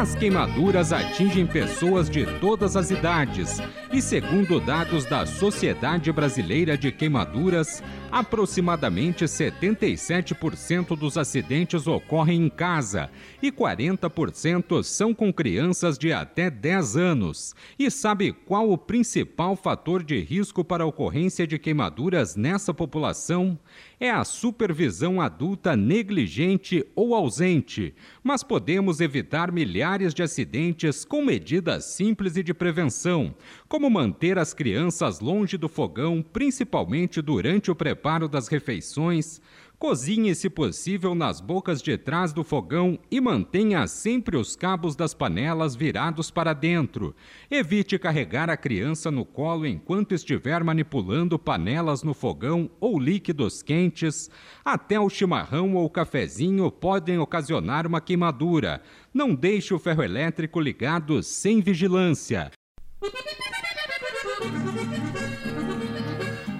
As queimaduras atingem pessoas de todas as idades e, segundo dados da Sociedade Brasileira de Queimaduras, aproximadamente 77% dos acidentes ocorrem em casa e 40% são com crianças de até 10 anos. E sabe qual o principal fator de risco para a ocorrência de queimaduras nessa população? É a supervisão adulta negligente ou ausente, mas podemos evitar milhares de acidentes com medidas simples e de prevenção, como manter as crianças longe do fogão, principalmente durante o preparo das refeições, Cozinhe, se possível, nas bocas de trás do fogão e mantenha sempre os cabos das panelas virados para dentro. Evite carregar a criança no colo enquanto estiver manipulando panelas no fogão ou líquidos quentes. Até o chimarrão ou cafezinho podem ocasionar uma queimadura. Não deixe o ferro elétrico ligado sem vigilância.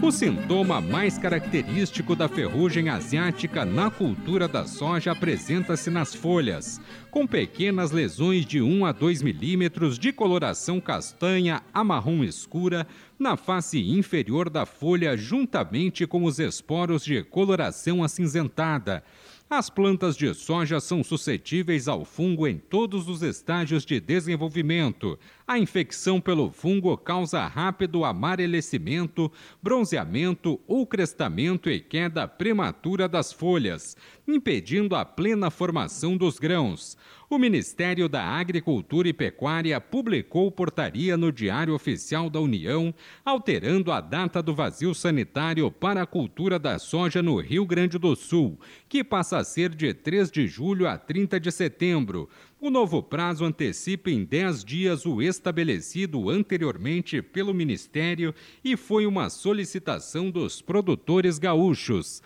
O sintoma mais característico da ferrugem asiática na cultura da soja apresenta-se nas folhas, com pequenas lesões de 1 a 2 milímetros de coloração castanha a marrom escura na face inferior da folha, juntamente com os esporos de coloração acinzentada. As plantas de soja são suscetíveis ao fungo em todos os estágios de desenvolvimento. A infecção pelo fungo causa rápido amarelecimento, bronzeamento ou crestamento e queda prematura das folhas, impedindo a plena formação dos grãos o Ministério da Agricultura e Pecuária publicou portaria no Diário Oficial da União, alterando a data do vazio sanitário para a cultura da soja no Rio Grande do Sul, que passa a ser de 3 de julho a 30 de setembro. O novo prazo antecipa em 10 dias o estabelecido anteriormente pelo Ministério e foi uma solicitação dos produtores gaúchos.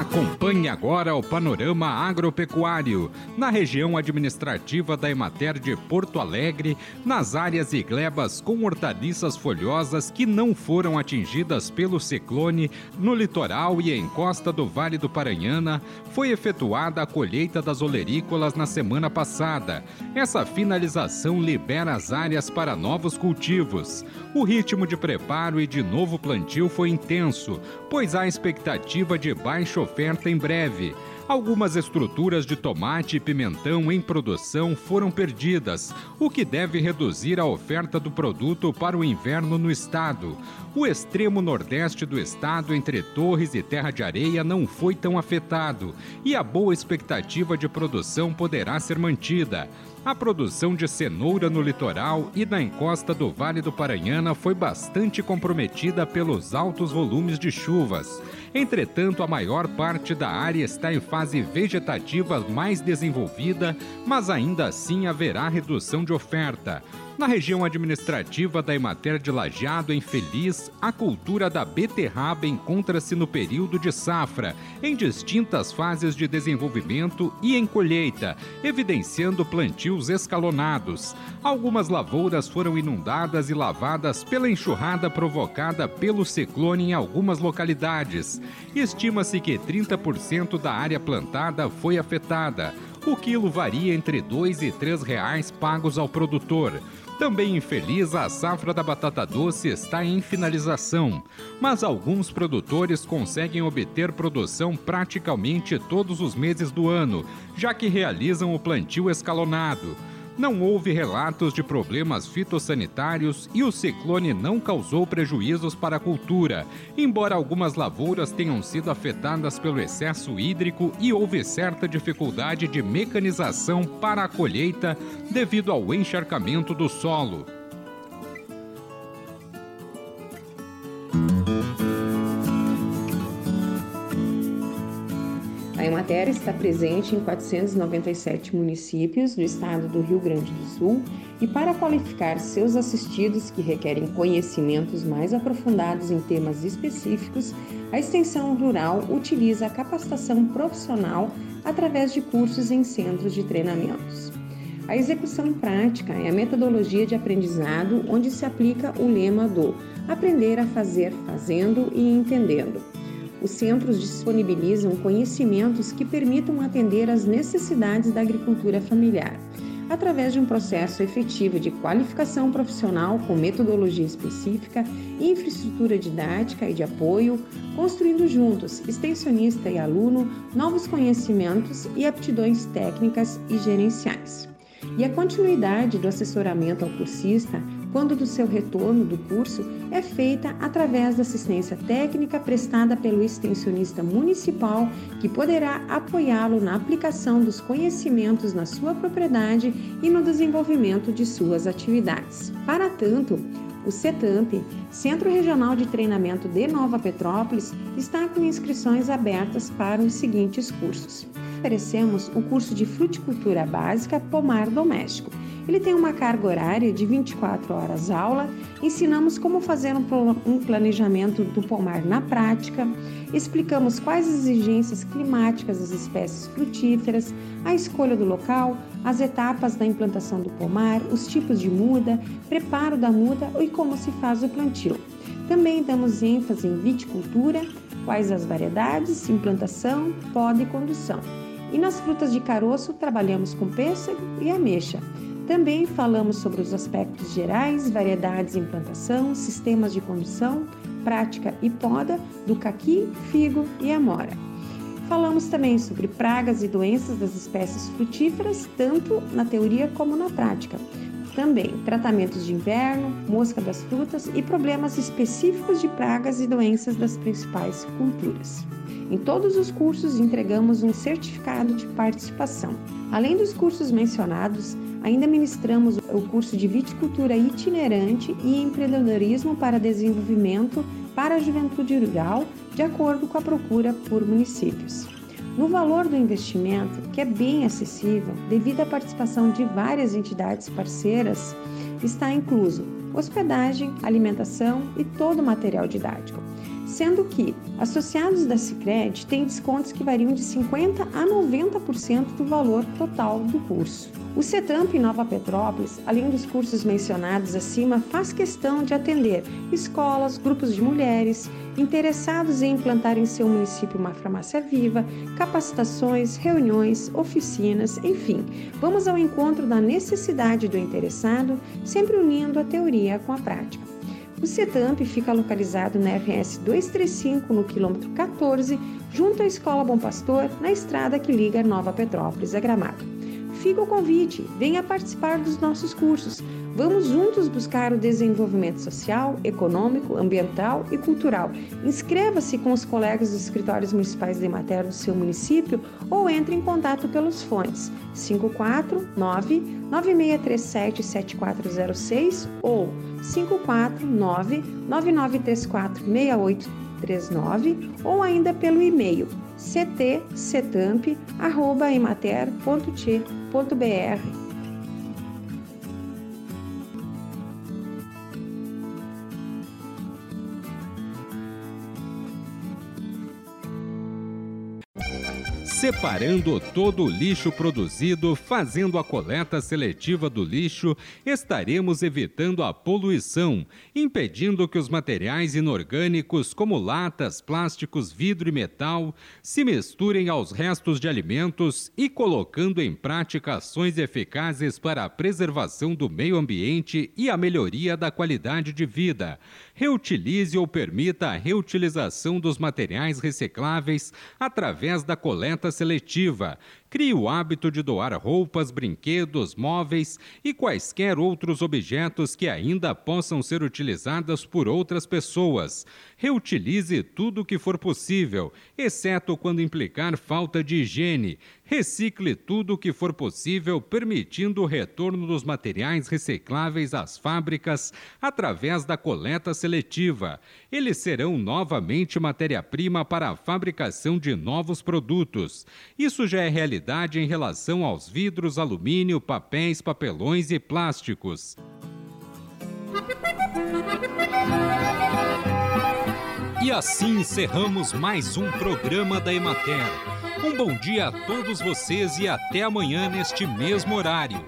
Acompanhe agora o panorama agropecuário na região administrativa da Emater de Porto Alegre, nas áreas e glebas com hortaliças folhosas que não foram atingidas pelo ciclone, no litoral e em costa do Vale do Paranhana, foi efetuada a colheita das olerícolas na semana passada. Essa finalização libera as áreas para novos cultivos. O ritmo de preparo e de novo plantio foi intenso, pois há expectativa de baixo oferta em breve. Algumas estruturas de tomate e pimentão em produção foram perdidas, o que deve reduzir a oferta do produto para o inverno no estado. O extremo nordeste do estado, entre Torres e Terra de Areia, não foi tão afetado e a boa expectativa de produção poderá ser mantida. A produção de cenoura no litoral e na encosta do Vale do Paranhana foi bastante comprometida pelos altos volumes de chuvas. Entretanto, a maior parte da área está em fase vegetativa mais desenvolvida, mas ainda assim haverá redução de oferta. Na região administrativa da Emater de Lajeado, em Feliz, a cultura da beterraba encontra-se no período de safra, em distintas fases de desenvolvimento e em colheita, evidenciando plantios escalonados. Algumas lavouras foram inundadas e lavadas pela enxurrada provocada pelo ciclone em algumas localidades. Estima-se que 30% da área plantada foi afetada. O quilo varia entre R$ 2 e 3 reais pagos ao produtor. Também infeliz, a safra da batata doce está em finalização, mas alguns produtores conseguem obter produção praticamente todos os meses do ano, já que realizam o plantio escalonado não houve relatos de problemas fitossanitários e o ciclone não causou prejuízos para a cultura, embora algumas lavouras tenham sido afetadas pelo excesso hídrico e houve certa dificuldade de mecanização para a colheita devido ao encharcamento do solo. A Emater está presente em 497 municípios do estado do Rio Grande do Sul e, para qualificar seus assistidos que requerem conhecimentos mais aprofundados em temas específicos, a extensão rural utiliza a capacitação profissional através de cursos em centros de treinamentos. A execução prática é a metodologia de aprendizado onde se aplica o lema do aprender a fazer fazendo e entendendo. Os centros disponibilizam conhecimentos que permitam atender às necessidades da agricultura familiar, através de um processo efetivo de qualificação profissional com metodologia específica, infraestrutura didática e de apoio, construindo juntos, extensionista e aluno, novos conhecimentos e aptidões técnicas e gerenciais. E a continuidade do assessoramento ao cursista quando do seu retorno do curso é feita através da assistência técnica prestada pelo extensionista municipal, que poderá apoiá-lo na aplicação dos conhecimentos na sua propriedade e no desenvolvimento de suas atividades. Para tanto, o CETAMP, Centro Regional de Treinamento de Nova Petrópolis, está com inscrições abertas para os seguintes cursos. Oferecemos o curso de Fruticultura Básica Pomar Doméstico ele tem uma carga horária de 24 horas aula. Ensinamos como fazer um planejamento do pomar na prática, explicamos quais as exigências climáticas das espécies frutíferas, a escolha do local, as etapas da implantação do pomar, os tipos de muda, preparo da muda e como se faz o plantio. Também damos ênfase em viticultura, quais as variedades, implantação, poda e condução. E nas frutas de caroço trabalhamos com pêssego e ameixa. Também falamos sobre os aspectos gerais, variedades em plantação, sistemas de condução, prática e poda do caqui, figo e amora. Falamos também sobre pragas e doenças das espécies frutíferas, tanto na teoria como na prática. Também tratamentos de inverno, mosca das frutas e problemas específicos de pragas e doenças das principais culturas. Em todos os cursos entregamos um certificado de participação. Além dos cursos mencionados, Ainda ministramos o curso de viticultura itinerante e empreendedorismo para desenvolvimento para a juventude rural, de acordo com a procura por municípios. No valor do investimento, que é bem acessível devido à participação de várias entidades parceiras, está incluso hospedagem, alimentação e todo o material didático sendo que associados da Sicredi têm descontos que variam de 50 a 90% do valor total do curso. O CETAMP Nova Petrópolis, além dos cursos mencionados acima, faz questão de atender escolas, grupos de mulheres, interessados em implantar em seu município uma farmácia viva, capacitações, reuniões, oficinas, enfim, vamos ao encontro da necessidade do interessado, sempre unindo a teoria com a prática. O CETAMP fica localizado na RS 235, no quilômetro 14, junto à Escola Bom Pastor, na estrada que liga Nova Petrópolis a Gramado. Fica o convite, venha participar dos nossos cursos. Vamos juntos buscar o desenvolvimento social, econômico, ambiental e cultural. Inscreva-se com os colegas dos escritórios municipais de matéria do seu município ou entre em contato pelos fones 549 9637 7406 ou 549 9934 6839 ou ainda pelo e-mail ctcetamp@emater.te.br Separando todo o lixo produzido, fazendo a coleta seletiva do lixo, estaremos evitando a poluição, impedindo que os materiais inorgânicos, como latas, plásticos, vidro e metal, se misturem aos restos de alimentos e colocando em prática ações eficazes para a preservação do meio ambiente e a melhoria da qualidade de vida. Reutilize ou permita a reutilização dos materiais recicláveis através da coleta seletiva, Crie o hábito de doar roupas, brinquedos, móveis e quaisquer outros objetos que ainda possam ser utilizados por outras pessoas. Reutilize tudo o que for possível, exceto quando implicar falta de higiene. Recicle tudo o que for possível, permitindo o retorno dos materiais recicláveis às fábricas através da coleta seletiva. Eles serão novamente matéria-prima para a fabricação de novos produtos. Isso já é realidade em relação aos vidros, alumínio, papéis, papelões e plásticos. E assim encerramos mais um programa da Emater. Um bom dia a todos vocês e até amanhã neste mesmo horário.